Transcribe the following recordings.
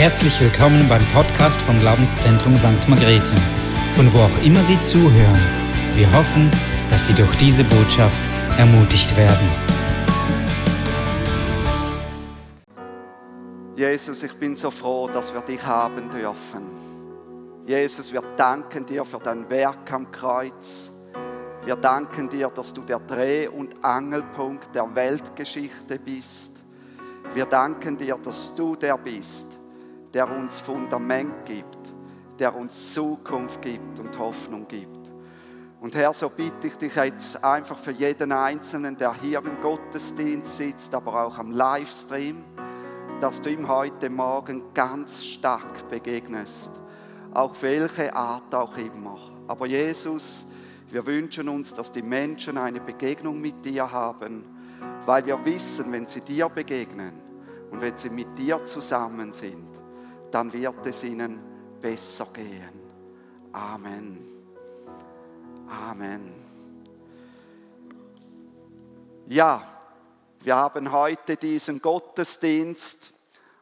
Herzlich willkommen beim Podcast vom Glaubenszentrum St. Margrethe, von wo auch immer Sie zuhören. Wir hoffen, dass Sie durch diese Botschaft ermutigt werden. Jesus, ich bin so froh, dass wir dich haben dürfen. Jesus, wir danken dir für dein Werk am Kreuz. Wir danken dir, dass du der Dreh- und Angelpunkt der Weltgeschichte bist. Wir danken dir, dass du der bist, der uns Fundament gibt, der uns Zukunft gibt und Hoffnung gibt. Und Herr, so bitte ich dich jetzt einfach für jeden Einzelnen, der hier im Gottesdienst sitzt, aber auch am Livestream, dass du ihm heute Morgen ganz stark begegnest. Auf welche Art auch immer. Aber Jesus, wir wünschen uns, dass die Menschen eine Begegnung mit dir haben, weil wir wissen, wenn sie dir begegnen und wenn sie mit dir zusammen sind, dann wird es ihnen besser gehen. Amen. Amen. Ja, wir haben heute diesen Gottesdienst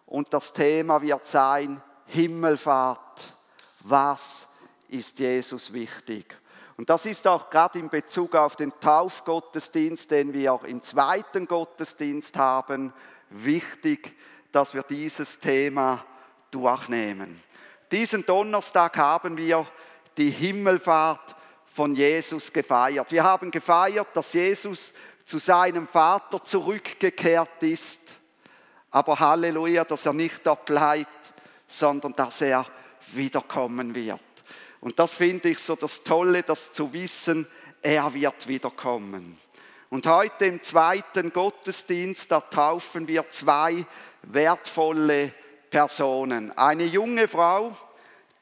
und das Thema wird sein Himmelfahrt. Was ist Jesus wichtig? Und das ist auch gerade in Bezug auf den Taufgottesdienst, den wir auch im zweiten Gottesdienst haben, wichtig, dass wir dieses Thema durchnehmen. Diesen Donnerstag haben wir die Himmelfahrt von Jesus gefeiert. Wir haben gefeiert, dass Jesus zu seinem Vater zurückgekehrt ist. Aber Halleluja, dass er nicht dort bleibt, sondern dass er wiederkommen wird. Und das finde ich so das Tolle, das zu wissen, er wird wiederkommen. Und heute im zweiten Gottesdienst, da taufen wir zwei wertvolle Personen. Eine junge Frau,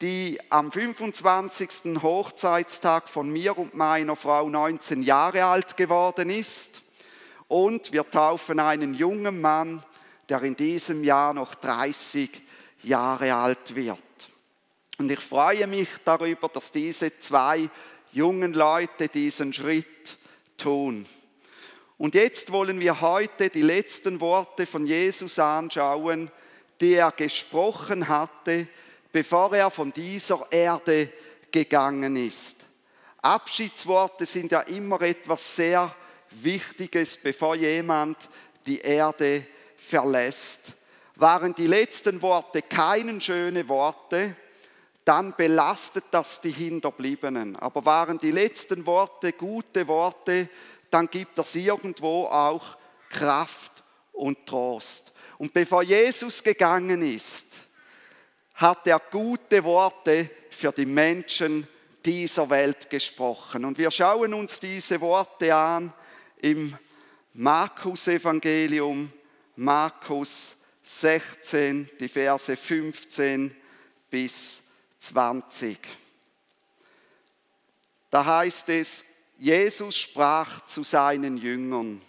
die am 25. Hochzeitstag von mir und meiner Frau 19 Jahre alt geworden ist. Und wir taufen einen jungen Mann, der in diesem Jahr noch 30 Jahre alt wird. Und ich freue mich darüber, dass diese zwei jungen Leute diesen Schritt tun. Und jetzt wollen wir heute die letzten Worte von Jesus anschauen, die er gesprochen hatte, bevor er von dieser Erde gegangen ist. Abschiedsworte sind ja immer etwas sehr Wichtiges, bevor jemand die Erde verlässt. Waren die letzten Worte keine schönen Worte, dann belastet das die Hinterbliebenen. Aber waren die letzten Worte gute Worte, dann gibt das irgendwo auch Kraft und Trost. Und bevor Jesus gegangen ist, hat er gute Worte für die Menschen dieser Welt gesprochen. Und wir schauen uns diese Worte an im Markus-Evangelium, Markus 16, die Verse 15 bis 20. Da heißt es, Jesus sprach zu seinen Jüngern,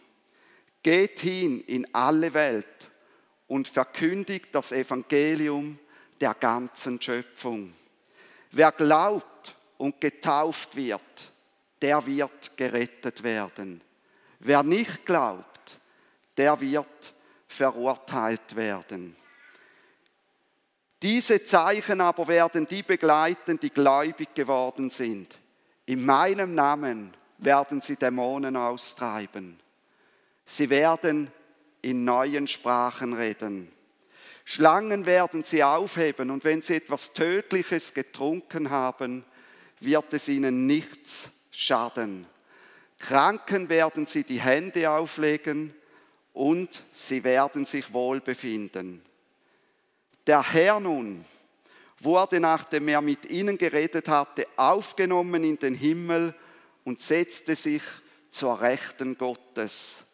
geht hin in alle Welt und verkündigt das Evangelium der ganzen Schöpfung. Wer glaubt und getauft wird, der wird gerettet werden. Wer nicht glaubt, der wird verurteilt werden. Diese Zeichen aber werden die begleiten, die gläubig geworden sind. In meinem Namen werden sie Dämonen austreiben. Sie werden in neuen Sprachen reden. Schlangen werden sie aufheben und wenn sie etwas Tödliches getrunken haben, wird es ihnen nichts schaden. Kranken werden sie die Hände auflegen und sie werden sich wohl befinden. Der Herr nun wurde, nachdem er mit ihnen geredet hatte, aufgenommen in den Himmel und setzte sich zur Rechten Gottes.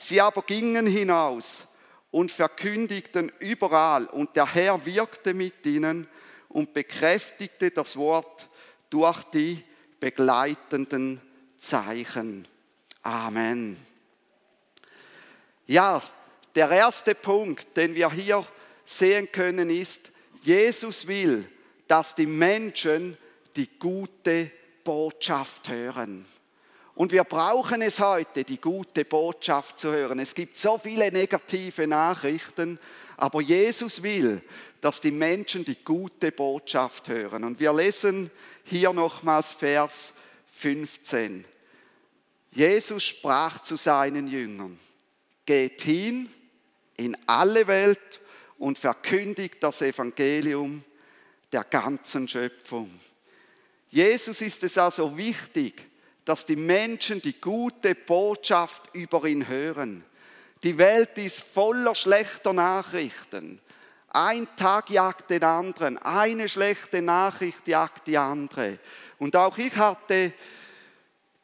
Sie aber gingen hinaus und verkündigten überall, und der Herr wirkte mit ihnen und bekräftigte das Wort durch die begleitenden Zeichen. Amen. Ja, der erste Punkt, den wir hier sehen können, ist, Jesus will, dass die Menschen die gute Botschaft hören. Und wir brauchen es heute, die gute Botschaft zu hören. Es gibt so viele negative Nachrichten, aber Jesus will, dass die Menschen die gute Botschaft hören. Und wir lesen hier nochmals Vers 15. Jesus sprach zu seinen Jüngern, geht hin in alle Welt und verkündigt das Evangelium der ganzen Schöpfung. Jesus ist es also wichtig, dass die Menschen die gute Botschaft über ihn hören. Die Welt ist voller schlechter Nachrichten. Ein Tag jagt den anderen, eine schlechte Nachricht jagt die andere. Und auch ich hatte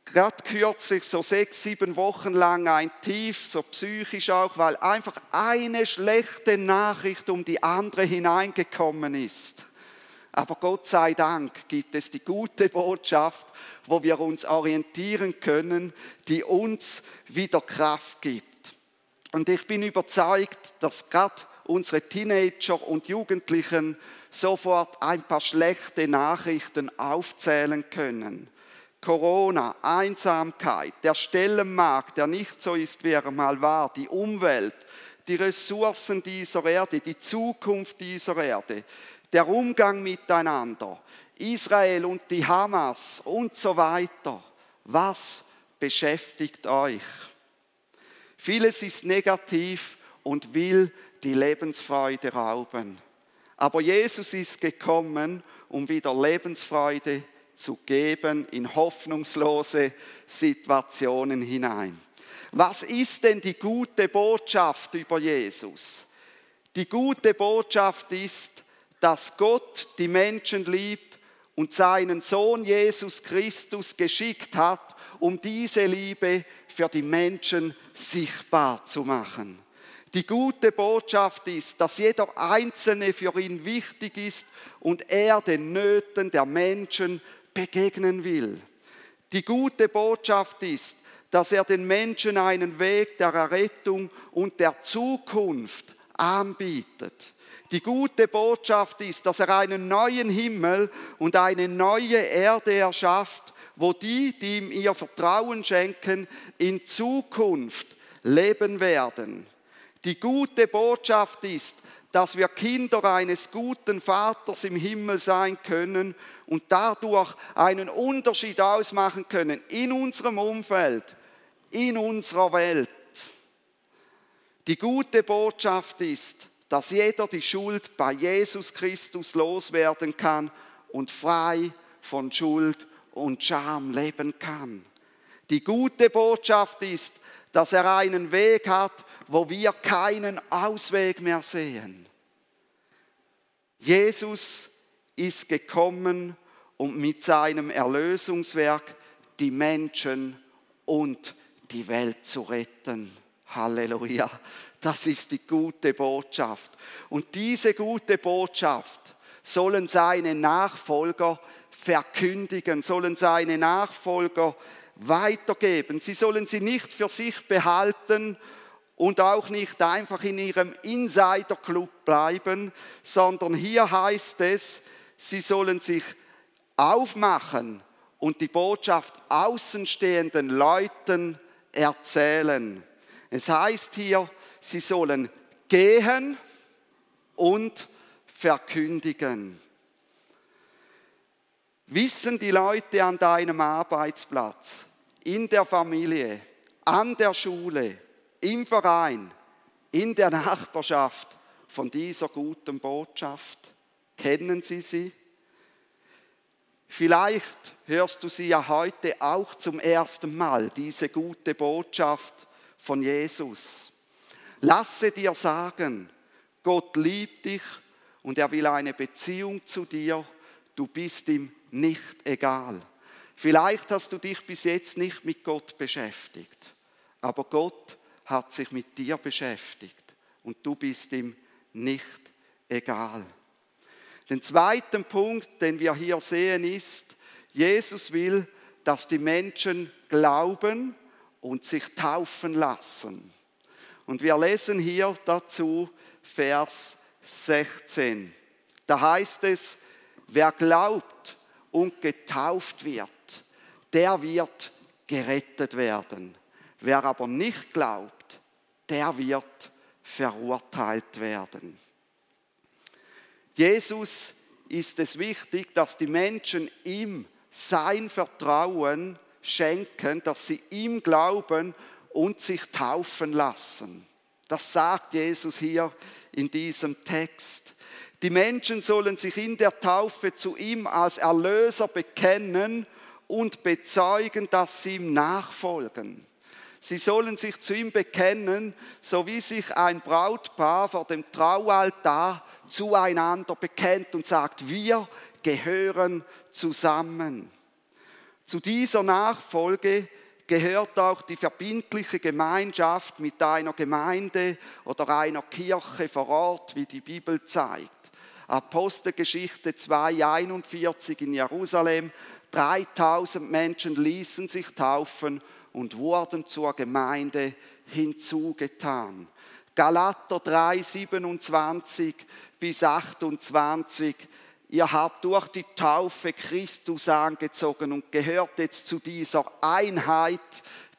gerade kürzlich so sechs, sieben Wochen lang ein Tief, so psychisch auch, weil einfach eine schlechte Nachricht um die andere hineingekommen ist. Aber Gott sei Dank gibt es die gute Botschaft, wo wir uns orientieren können, die uns wieder Kraft gibt. Und ich bin überzeugt, dass gerade unsere Teenager und Jugendlichen sofort ein paar schlechte Nachrichten aufzählen können. Corona, Einsamkeit, der Stellenmarkt, der nicht so ist, wie er mal war, die Umwelt, die Ressourcen dieser Erde, die Zukunft dieser Erde, der Umgang miteinander, Israel und die Hamas und so weiter. Was beschäftigt euch? Vieles ist negativ und will die Lebensfreude rauben. Aber Jesus ist gekommen, um wieder Lebensfreude zu geben in hoffnungslose Situationen hinein. Was ist denn die gute Botschaft über Jesus? Die gute Botschaft ist, dass Gott die Menschen liebt und seinen Sohn Jesus Christus geschickt hat, um diese Liebe für die Menschen sichtbar zu machen. Die gute Botschaft ist, dass jeder Einzelne für ihn wichtig ist und er den Nöten der Menschen begegnen will. Die gute Botschaft ist, dass er den Menschen einen Weg der Errettung und der Zukunft anbietet. Die gute Botschaft ist, dass er einen neuen Himmel und eine neue Erde erschafft, wo die, die ihm ihr Vertrauen schenken, in Zukunft leben werden. Die gute Botschaft ist, dass wir Kinder eines guten Vaters im Himmel sein können und dadurch einen Unterschied ausmachen können in unserem Umfeld, in unserer Welt. Die gute Botschaft ist, dass jeder die Schuld bei Jesus Christus loswerden kann und frei von Schuld und Scham leben kann. Die gute Botschaft ist, dass er einen Weg hat, wo wir keinen Ausweg mehr sehen. Jesus ist gekommen, um mit seinem Erlösungswerk die Menschen und die Welt zu retten. Halleluja. Das ist die gute Botschaft. Und diese gute Botschaft sollen seine Nachfolger verkündigen, sollen seine Nachfolger weitergeben. Sie sollen sie nicht für sich behalten und auch nicht einfach in ihrem Insider-Club bleiben, sondern hier heißt es, sie sollen sich aufmachen und die Botschaft außenstehenden Leuten erzählen. Es heißt hier, sie sollen gehen und verkündigen. Wissen die Leute an deinem Arbeitsplatz, in der Familie, an der Schule, im Verein, in der Nachbarschaft von dieser guten Botschaft? Kennen sie sie? Vielleicht hörst du sie ja heute auch zum ersten Mal, diese gute Botschaft von Jesus. Lasse dir sagen, Gott liebt dich und er will eine Beziehung zu dir. Du bist ihm nicht egal. Vielleicht hast du dich bis jetzt nicht mit Gott beschäftigt, aber Gott hat sich mit dir beschäftigt und du bist ihm nicht egal. Den zweiten Punkt, den wir hier sehen, ist, Jesus will, dass die Menschen glauben und sich taufen lassen. Und wir lesen hier dazu Vers 16. Da heißt es, wer glaubt und getauft wird, der wird gerettet werden. Wer aber nicht glaubt, der wird verurteilt werden. Jesus ist es wichtig, dass die Menschen ihm sein Vertrauen schenken, dass sie ihm glauben und sich taufen lassen. Das sagt Jesus hier in diesem Text. Die Menschen sollen sich in der Taufe zu ihm als Erlöser bekennen und bezeugen, dass sie ihm nachfolgen. Sie sollen sich zu ihm bekennen, so wie sich ein Brautpaar vor dem Traualtar zueinander bekennt und sagt, wir gehören zusammen. Zu dieser Nachfolge gehört auch die verbindliche Gemeinschaft mit einer Gemeinde oder einer Kirche vor Ort, wie die Bibel zeigt. Apostelgeschichte 2.41 in Jerusalem, 3000 Menschen ließen sich taufen und wurden zur Gemeinde hinzugetan. Galater 3, 27 bis 28. Ihr habt durch die Taufe Christus angezogen und gehört jetzt zu dieser Einheit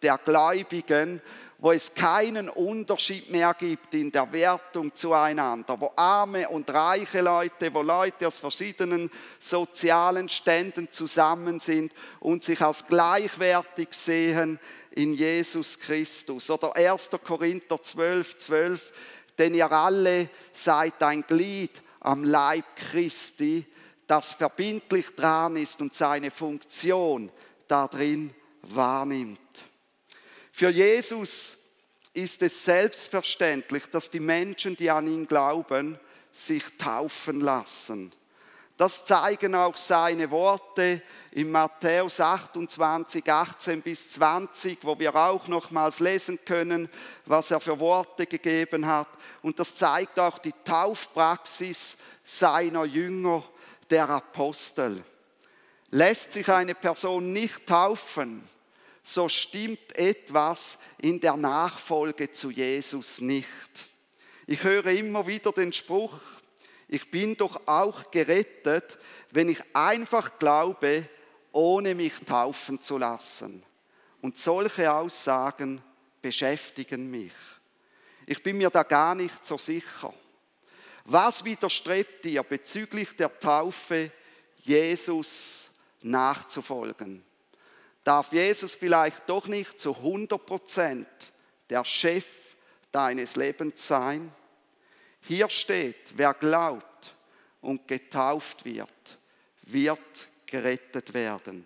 der Gläubigen wo es keinen Unterschied mehr gibt in der Wertung zueinander, wo arme und reiche Leute, wo Leute aus verschiedenen sozialen Ständen zusammen sind und sich als gleichwertig sehen in Jesus Christus. Oder 1. Korinther 12, 12, denn ihr alle seid ein Glied am Leib Christi, das verbindlich dran ist und seine Funktion darin wahrnimmt. Für Jesus ist es selbstverständlich, dass die Menschen, die an ihn glauben, sich taufen lassen. Das zeigen auch seine Worte in Matthäus 28, 18 bis 20, wo wir auch nochmals lesen können, was er für Worte gegeben hat. Und das zeigt auch die Taufpraxis seiner Jünger, der Apostel. Lässt sich eine Person nicht taufen, so stimmt etwas in der Nachfolge zu Jesus nicht. Ich höre immer wieder den Spruch, ich bin doch auch gerettet, wenn ich einfach glaube, ohne mich taufen zu lassen. Und solche Aussagen beschäftigen mich. Ich bin mir da gar nicht so sicher. Was widerstrebt dir bezüglich der Taufe, Jesus nachzufolgen? darf Jesus vielleicht doch nicht zu 100 Prozent der Chef deines Lebens sein? Hier steht, wer glaubt und getauft wird, wird gerettet werden.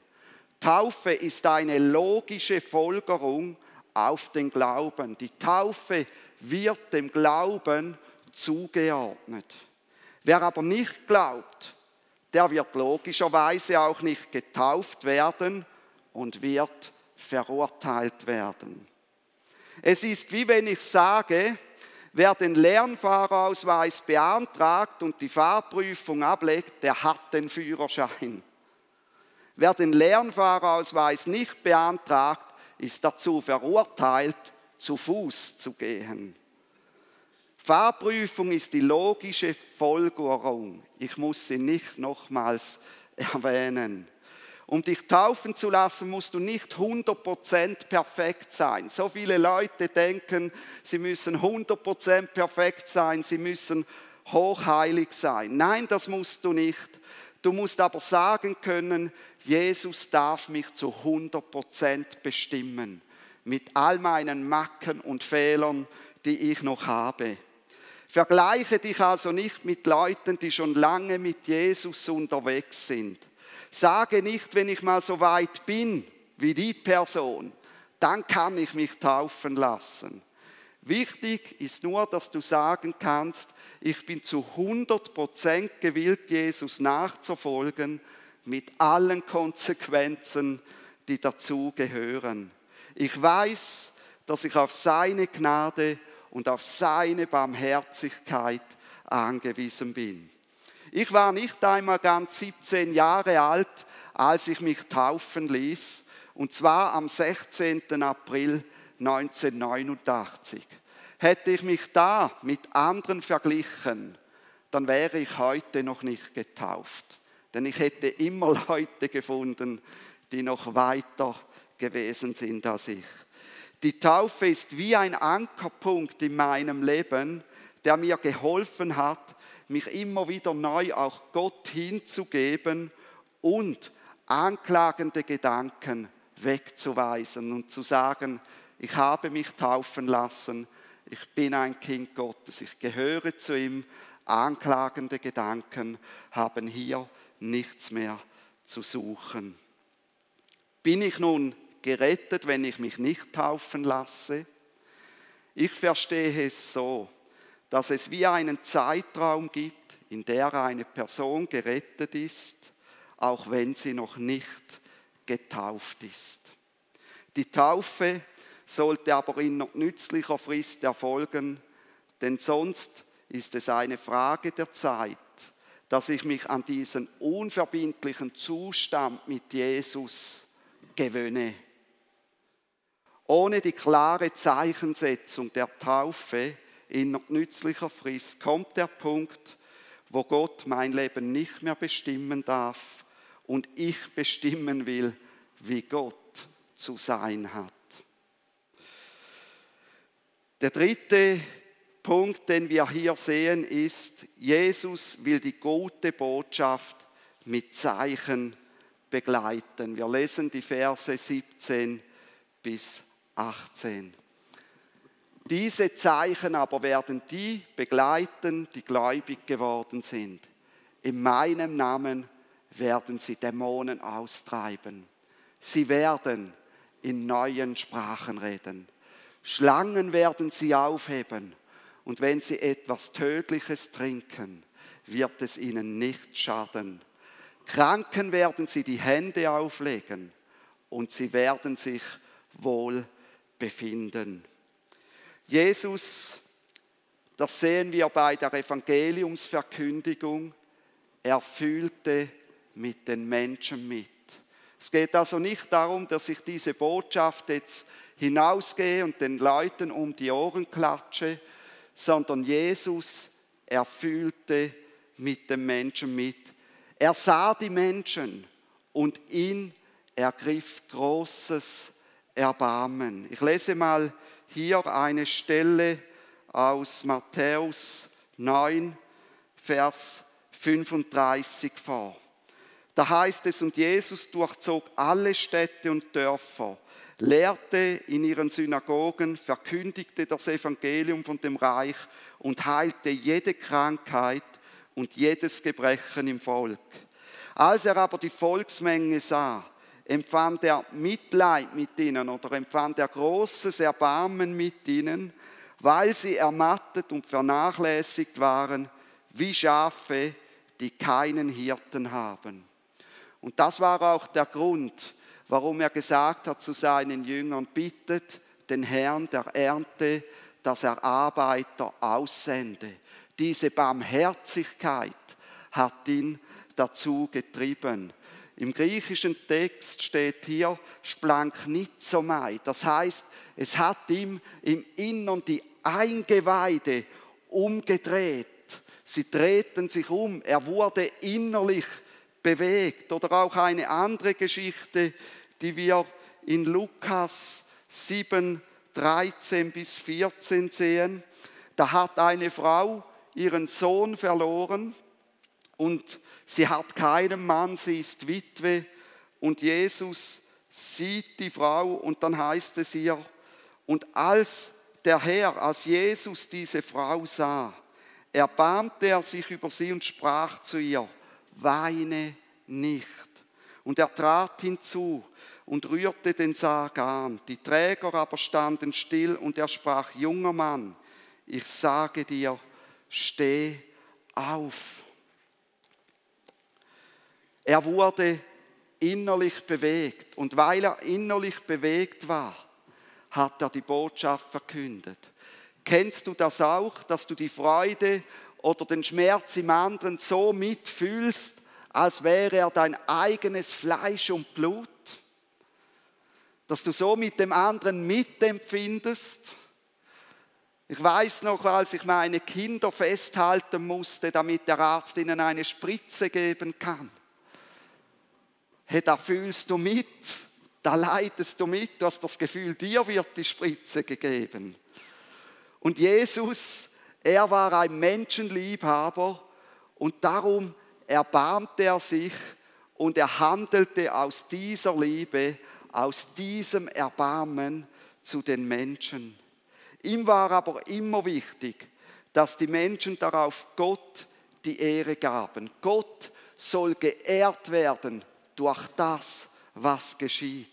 Taufe ist eine logische Folgerung auf den Glauben. Die Taufe wird dem Glauben zugeordnet. Wer aber nicht glaubt, der wird logischerweise auch nicht getauft werden und wird verurteilt werden. Es ist wie wenn ich sage, wer den Lernfahrerausweis beantragt und die Fahrprüfung ablegt, der hat den Führerschein. Wer den Lernfahrerausweis nicht beantragt, ist dazu verurteilt, zu Fuß zu gehen. Fahrprüfung ist die logische Folgerung. Ich muss sie nicht nochmals erwähnen. Um dich taufen zu lassen, musst du nicht 100% perfekt sein. So viele Leute denken, sie müssen 100% perfekt sein, sie müssen hochheilig sein. Nein, das musst du nicht. Du musst aber sagen können, Jesus darf mich zu 100% bestimmen. Mit all meinen Macken und Fehlern, die ich noch habe. Vergleiche dich also nicht mit Leuten, die schon lange mit Jesus unterwegs sind. Sage nicht, wenn ich mal so weit bin wie die Person, dann kann ich mich taufen lassen. Wichtig ist nur, dass du sagen kannst, ich bin zu 100% gewillt, Jesus nachzufolgen, mit allen Konsequenzen, die dazu gehören. Ich weiß, dass ich auf seine Gnade und auf seine Barmherzigkeit angewiesen bin. Ich war nicht einmal ganz 17 Jahre alt, als ich mich taufen ließ, und zwar am 16. April 1989. Hätte ich mich da mit anderen verglichen, dann wäre ich heute noch nicht getauft. Denn ich hätte immer Leute gefunden, die noch weiter gewesen sind als ich. Die Taufe ist wie ein Ankerpunkt in meinem Leben, der mir geholfen hat, mich immer wieder neu auch Gott hinzugeben und anklagende Gedanken wegzuweisen und zu sagen, ich habe mich taufen lassen, ich bin ein Kind Gottes, ich gehöre zu ihm, anklagende Gedanken haben hier nichts mehr zu suchen. Bin ich nun gerettet, wenn ich mich nicht taufen lasse? Ich verstehe es so, dass es wie einen Zeitraum gibt, in der eine Person gerettet ist, auch wenn sie noch nicht getauft ist. Die Taufe sollte aber in nützlicher Frist erfolgen, denn sonst ist es eine Frage der Zeit, dass ich mich an diesen unverbindlichen Zustand mit Jesus gewöhne. Ohne die klare Zeichensetzung der Taufe in nützlicher Frist kommt der Punkt, wo Gott mein Leben nicht mehr bestimmen darf und ich bestimmen will, wie Gott zu sein hat. Der dritte Punkt, den wir hier sehen, ist, Jesus will die gute Botschaft mit Zeichen begleiten. Wir lesen die Verse 17 bis 18. Diese Zeichen aber werden die begleiten, die gläubig geworden sind. In meinem Namen werden sie Dämonen austreiben. Sie werden in neuen Sprachen reden. Schlangen werden sie aufheben. Und wenn sie etwas Tödliches trinken, wird es ihnen nicht schaden. Kranken werden sie die Hände auflegen und sie werden sich wohl befinden. Jesus, das sehen wir bei der Evangeliumsverkündigung, er fühlte mit den Menschen mit. Es geht also nicht darum, dass ich diese Botschaft jetzt hinausgehe und den Leuten um die Ohren klatsche, sondern Jesus, er fühlte mit den Menschen mit. Er sah die Menschen und ihn ergriff großes Erbarmen. Ich lese mal hier eine Stelle aus Matthäus 9, Vers 35 vor. Da heißt es, und Jesus durchzog alle Städte und Dörfer, lehrte in ihren Synagogen, verkündigte das Evangelium von dem Reich und heilte jede Krankheit und jedes Gebrechen im Volk. Als er aber die Volksmenge sah, empfand er Mitleid mit ihnen oder empfand er großes Erbarmen mit ihnen, weil sie ermattet und vernachlässigt waren, wie Schafe, die keinen Hirten haben. Und das war auch der Grund, warum er gesagt hat zu seinen Jüngern, bittet den Herrn der Ernte, dass er Arbeiter aussende. Diese Barmherzigkeit hat ihn dazu getrieben. Im griechischen Text steht hier Splanknizomai. Das heißt, es hat ihm im Innern die Eingeweide umgedreht. Sie drehten sich um. Er wurde innerlich bewegt. Oder auch eine andere Geschichte, die wir in Lukas 7, 13 bis 14 sehen. Da hat eine Frau ihren Sohn verloren und Sie hat keinen Mann, sie ist Witwe und Jesus sieht die Frau und dann heißt es ihr, und als der Herr, als Jesus diese Frau sah, erbarmte er sich über sie und sprach zu ihr, weine nicht. Und er trat hinzu und rührte den Sarg an. Die Träger aber standen still und er sprach, junger Mann, ich sage dir, steh auf. Er wurde innerlich bewegt. Und weil er innerlich bewegt war, hat er die Botschaft verkündet. Kennst du das auch, dass du die Freude oder den Schmerz im anderen so mitfühlst, als wäre er dein eigenes Fleisch und Blut? Dass du so mit dem anderen mitempfindest? Ich weiß noch, als ich meine Kinder festhalten musste, damit der Arzt ihnen eine Spritze geben kann hey, da fühlst du mit. Da leidest du mit, du hast das Gefühl, dir wird die Spritze gegeben. Und Jesus, er war ein Menschenliebhaber und darum erbarmte er sich und er handelte aus dieser Liebe, aus diesem Erbarmen zu den Menschen. Ihm war aber immer wichtig, dass die Menschen darauf Gott die Ehre gaben. Gott soll geehrt werden durch das, was geschieht.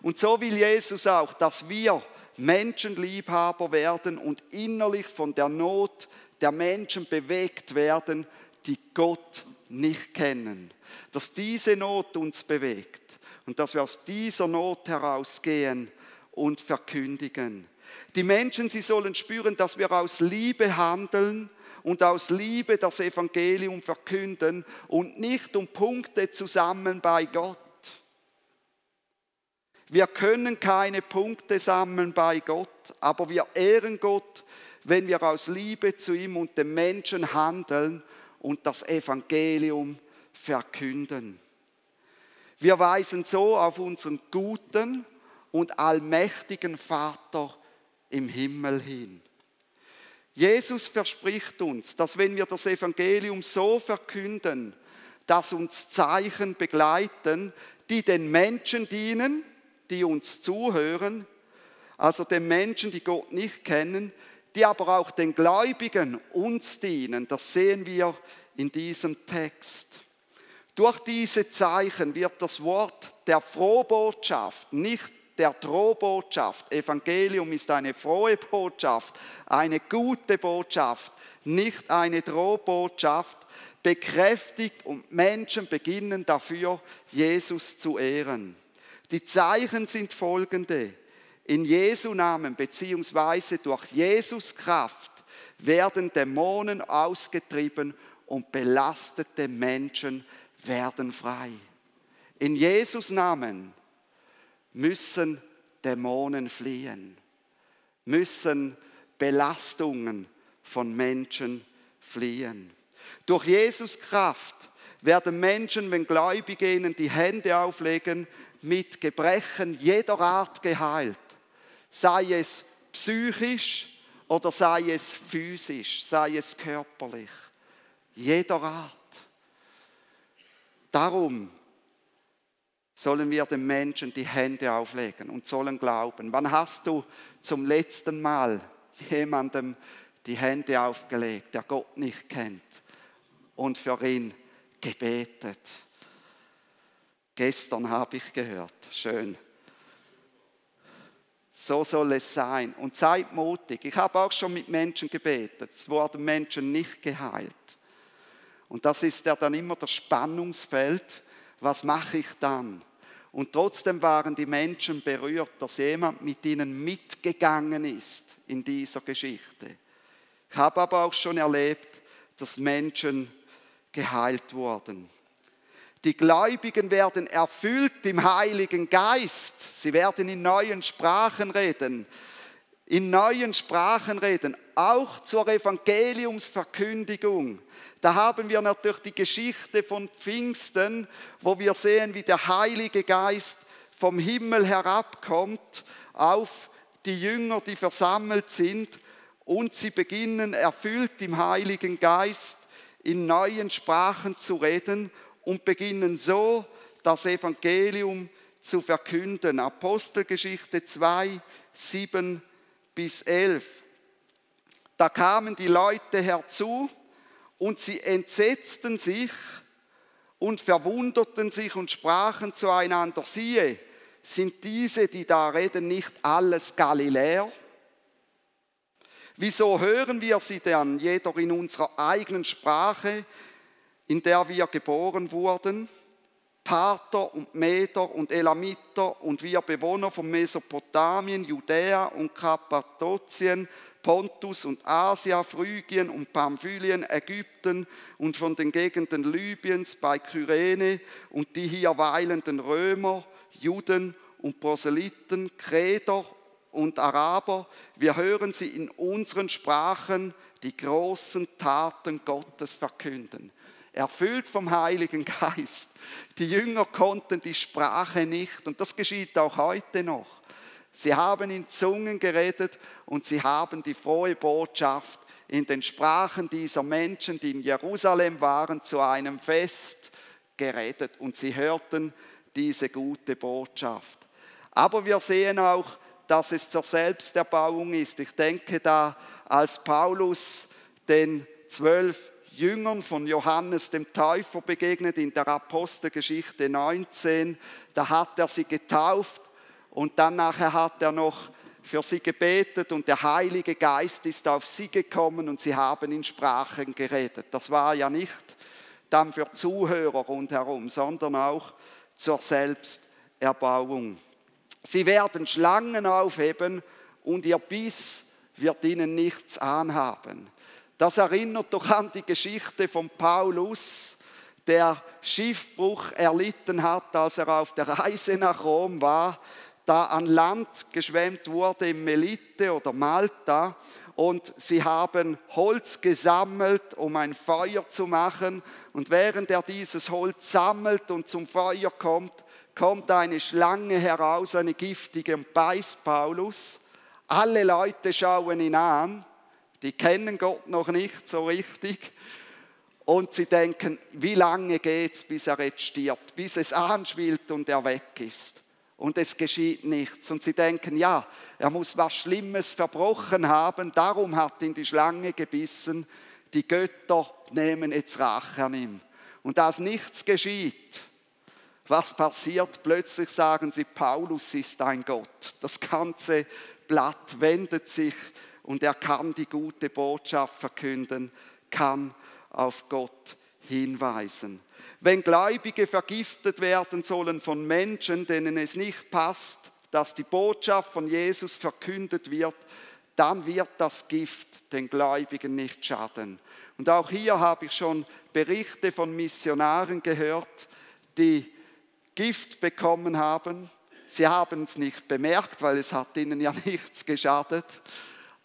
Und so will Jesus auch, dass wir Menschenliebhaber werden und innerlich von der Not der Menschen bewegt werden, die Gott nicht kennen. Dass diese Not uns bewegt und dass wir aus dieser Not herausgehen und verkündigen. Die Menschen, sie sollen spüren, dass wir aus Liebe handeln und aus Liebe das Evangelium verkünden und nicht um Punkte zusammen bei Gott. Wir können keine Punkte sammeln bei Gott, aber wir ehren Gott, wenn wir aus Liebe zu ihm und den Menschen handeln und das Evangelium verkünden. Wir weisen so auf unseren guten und allmächtigen Vater im Himmel hin. Jesus verspricht uns, dass wenn wir das Evangelium so verkünden, dass uns Zeichen begleiten, die den Menschen dienen, die uns zuhören, also den Menschen, die Gott nicht kennen, die aber auch den Gläubigen uns dienen. Das sehen wir in diesem Text. Durch diese Zeichen wird das Wort der Frohbotschaft nicht der Drohbotschaft. Evangelium ist eine frohe Botschaft, eine gute Botschaft, nicht eine Drohbotschaft, bekräftigt und Menschen beginnen dafür, Jesus zu ehren. Die Zeichen sind folgende. In Jesu Namen beziehungsweise durch Jesus Kraft werden Dämonen ausgetrieben und belastete Menschen werden frei. In Jesus Namen müssen Dämonen fliehen, müssen Belastungen von Menschen fliehen. Durch Jesus Kraft werden Menschen, wenn Gläubige ihnen die Hände auflegen, mit Gebrechen jeder Art geheilt. Sei es psychisch oder sei es physisch, sei es körperlich. Jeder Art. Darum sollen wir den Menschen die Hände auflegen und sollen glauben. Wann hast du zum letzten Mal jemandem die Hände aufgelegt, der Gott nicht kennt und für ihn gebetet? Gestern habe ich gehört. Schön. So soll es sein. Und seid mutig. Ich habe auch schon mit Menschen gebetet. Es wurden Menschen nicht geheilt. Und das ist ja dann immer das Spannungsfeld. Was mache ich dann? Und trotzdem waren die Menschen berührt, dass jemand mit ihnen mitgegangen ist in dieser Geschichte. Ich habe aber auch schon erlebt, dass Menschen geheilt wurden. Die Gläubigen werden erfüllt im Heiligen Geist. Sie werden in neuen Sprachen reden. In neuen Sprachen reden, auch zur Evangeliumsverkündigung. Da haben wir natürlich die Geschichte von Pfingsten, wo wir sehen, wie der Heilige Geist vom Himmel herabkommt auf die Jünger, die versammelt sind, und sie beginnen erfüllt im Heiligen Geist in neuen Sprachen zu reden und beginnen so das Evangelium zu verkünden. Apostelgeschichte 2, 7 bis 11. Da kamen die Leute herzu und sie entsetzten sich und verwunderten sich und sprachen zueinander, siehe, sind diese, die da reden, nicht alles Galiläer? Wieso hören wir sie dann, jeder in unserer eigenen Sprache, in der wir geboren wurden, Parther und Meder und Elamiter und wir Bewohner von Mesopotamien, Judäa und Kappadokien, Pontus und Asia, Phrygien und Pamphylien, Ägypten und von den Gegenden Libyens bei Kyrene und die hier weilenden Römer, Juden und Proselyten, Kreder und Araber, wir hören sie in unseren Sprachen die großen Taten Gottes verkünden. Erfüllt vom Heiligen Geist. Die Jünger konnten die Sprache nicht und das geschieht auch heute noch. Sie haben in Zungen geredet und sie haben die frohe Botschaft in den Sprachen dieser Menschen, die in Jerusalem waren, zu einem Fest geredet und sie hörten diese gute Botschaft. Aber wir sehen auch, dass es zur Selbsterbauung ist. Ich denke da, als Paulus den zwölf Jüngern von Johannes dem Täufer begegnet in der Apostelgeschichte 19, da hat er sie getauft und dann nachher hat er noch für sie gebetet und der Heilige Geist ist auf sie gekommen und sie haben in Sprachen geredet. Das war ja nicht dann für Zuhörer rundherum, sondern auch zur Selbsterbauung. Sie werden Schlangen aufheben und ihr Biss wird ihnen nichts anhaben. Das erinnert doch an die Geschichte von Paulus, der Schiffbruch erlitten hat, als er auf der Reise nach Rom war da an Land geschwemmt wurde in Melite oder Malta und sie haben Holz gesammelt, um ein Feuer zu machen. Und während er dieses Holz sammelt und zum Feuer kommt, kommt eine Schlange heraus, eine giftige, und beißt Paulus. Alle Leute schauen ihn an, die kennen Gott noch nicht so richtig. Und sie denken, wie lange geht es, bis er jetzt stirbt, bis es anschwillt und er weg ist und es geschieht nichts. Und sie denken, ja, er muss was Schlimmes verbrochen haben, darum hat ihn die Schlange gebissen. Die Götter nehmen jetzt Rache an ihm. Und als nichts geschieht, was passiert? Plötzlich sagen sie, Paulus ist ein Gott. Das ganze Blatt wendet sich und er kann die gute Botschaft verkünden, kann auf Gott hinweisen. Wenn Gläubige vergiftet werden sollen von Menschen, denen es nicht passt, dass die Botschaft von Jesus verkündet wird, dann wird das Gift den Gläubigen nicht schaden. Und auch hier habe ich schon Berichte von Missionaren gehört, die Gift bekommen haben. Sie haben es nicht bemerkt, weil es hat ihnen ja nichts geschadet.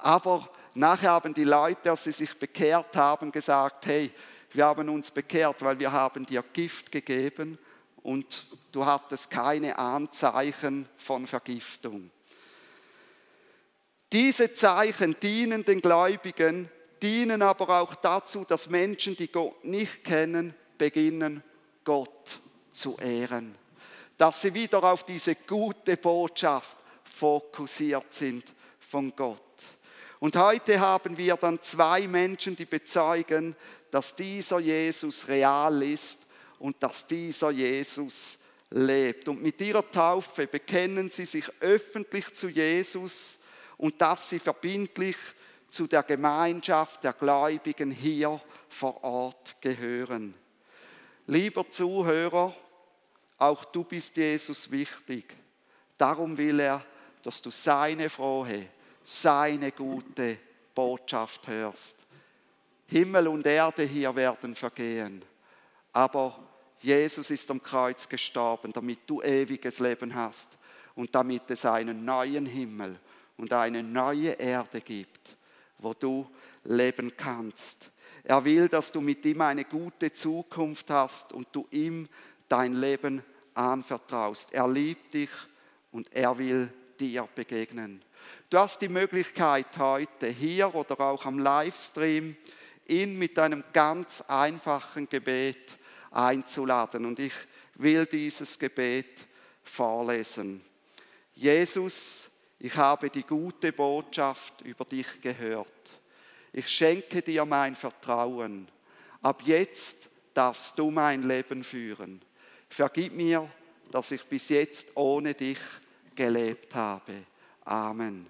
Aber nachher haben die Leute, als sie sich bekehrt haben, gesagt, hey, wir haben uns bekehrt, weil wir haben dir Gift gegeben und du hattest keine Anzeichen von Vergiftung. Diese Zeichen dienen den Gläubigen, dienen aber auch dazu, dass Menschen, die Gott nicht kennen, beginnen, Gott zu ehren. Dass sie wieder auf diese gute Botschaft fokussiert sind von Gott. Und heute haben wir dann zwei Menschen, die bezeugen, dass dieser Jesus real ist und dass dieser Jesus lebt. Und mit ihrer Taufe bekennen sie sich öffentlich zu Jesus und dass sie verbindlich zu der Gemeinschaft der Gläubigen hier vor Ort gehören. Lieber Zuhörer, auch du bist Jesus wichtig. Darum will er, dass du seine frohe, seine gute Botschaft hörst. Himmel und Erde hier werden vergehen, aber Jesus ist am Kreuz gestorben, damit du ewiges Leben hast und damit es einen neuen Himmel und eine neue Erde gibt, wo du leben kannst. Er will, dass du mit ihm eine gute Zukunft hast und du ihm dein Leben anvertraust. Er liebt dich und er will dir begegnen. Du hast die Möglichkeit heute hier oder auch am Livestream, ihn mit einem ganz einfachen Gebet einzuladen. Und ich will dieses Gebet vorlesen. Jesus, ich habe die gute Botschaft über dich gehört. Ich schenke dir mein Vertrauen. Ab jetzt darfst du mein Leben führen. Vergib mir, dass ich bis jetzt ohne dich gelebt habe. Amen.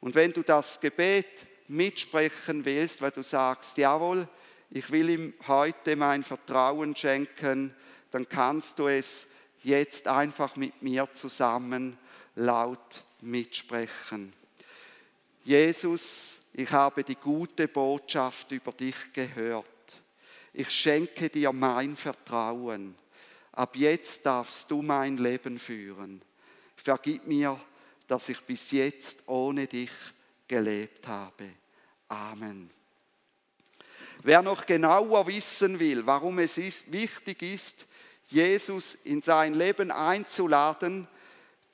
Und wenn du das Gebet mitsprechen willst, weil du sagst, jawohl, ich will ihm heute mein Vertrauen schenken, dann kannst du es jetzt einfach mit mir zusammen laut mitsprechen. Jesus, ich habe die gute Botschaft über dich gehört. Ich schenke dir mein Vertrauen. Ab jetzt darfst du mein Leben führen. Vergib mir dass ich bis jetzt ohne dich gelebt habe. Amen. Wer noch genauer wissen will, warum es ist, wichtig ist, Jesus in sein Leben einzuladen,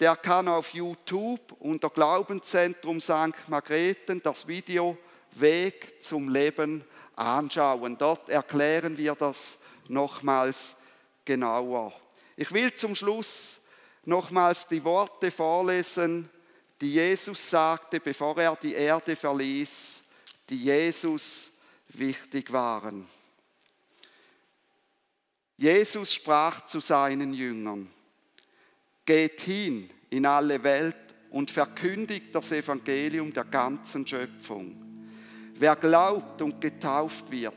der kann auf YouTube unter Glaubenszentrum St. Margrethen das Video Weg zum Leben anschauen. Dort erklären wir das nochmals genauer. Ich will zum Schluss nochmals die Worte vorlesen, die Jesus sagte, bevor er die Erde verließ, die Jesus wichtig waren. Jesus sprach zu seinen Jüngern, geht hin in alle Welt und verkündigt das Evangelium der ganzen Schöpfung. Wer glaubt und getauft wird,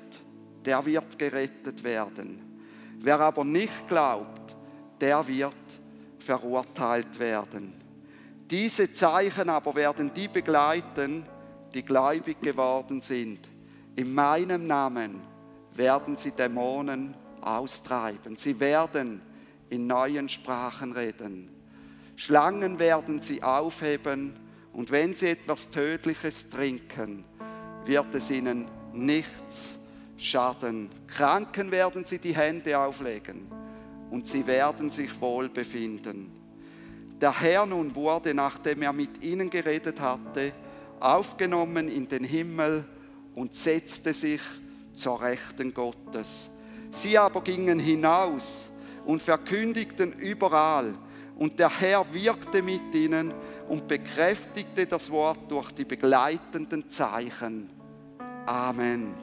der wird gerettet werden. Wer aber nicht glaubt, der wird verurteilt werden. Diese Zeichen aber werden die begleiten, die gläubig geworden sind. In meinem Namen werden sie Dämonen austreiben. Sie werden in neuen Sprachen reden. Schlangen werden sie aufheben und wenn sie etwas Tödliches trinken, wird es ihnen nichts schaden. Kranken werden sie die Hände auflegen und sie werden sich wohl befinden. Der Herr nun wurde, nachdem er mit ihnen geredet hatte, aufgenommen in den Himmel und setzte sich zur Rechten Gottes. Sie aber gingen hinaus und verkündigten überall, und der Herr wirkte mit ihnen und bekräftigte das Wort durch die begleitenden Zeichen. Amen.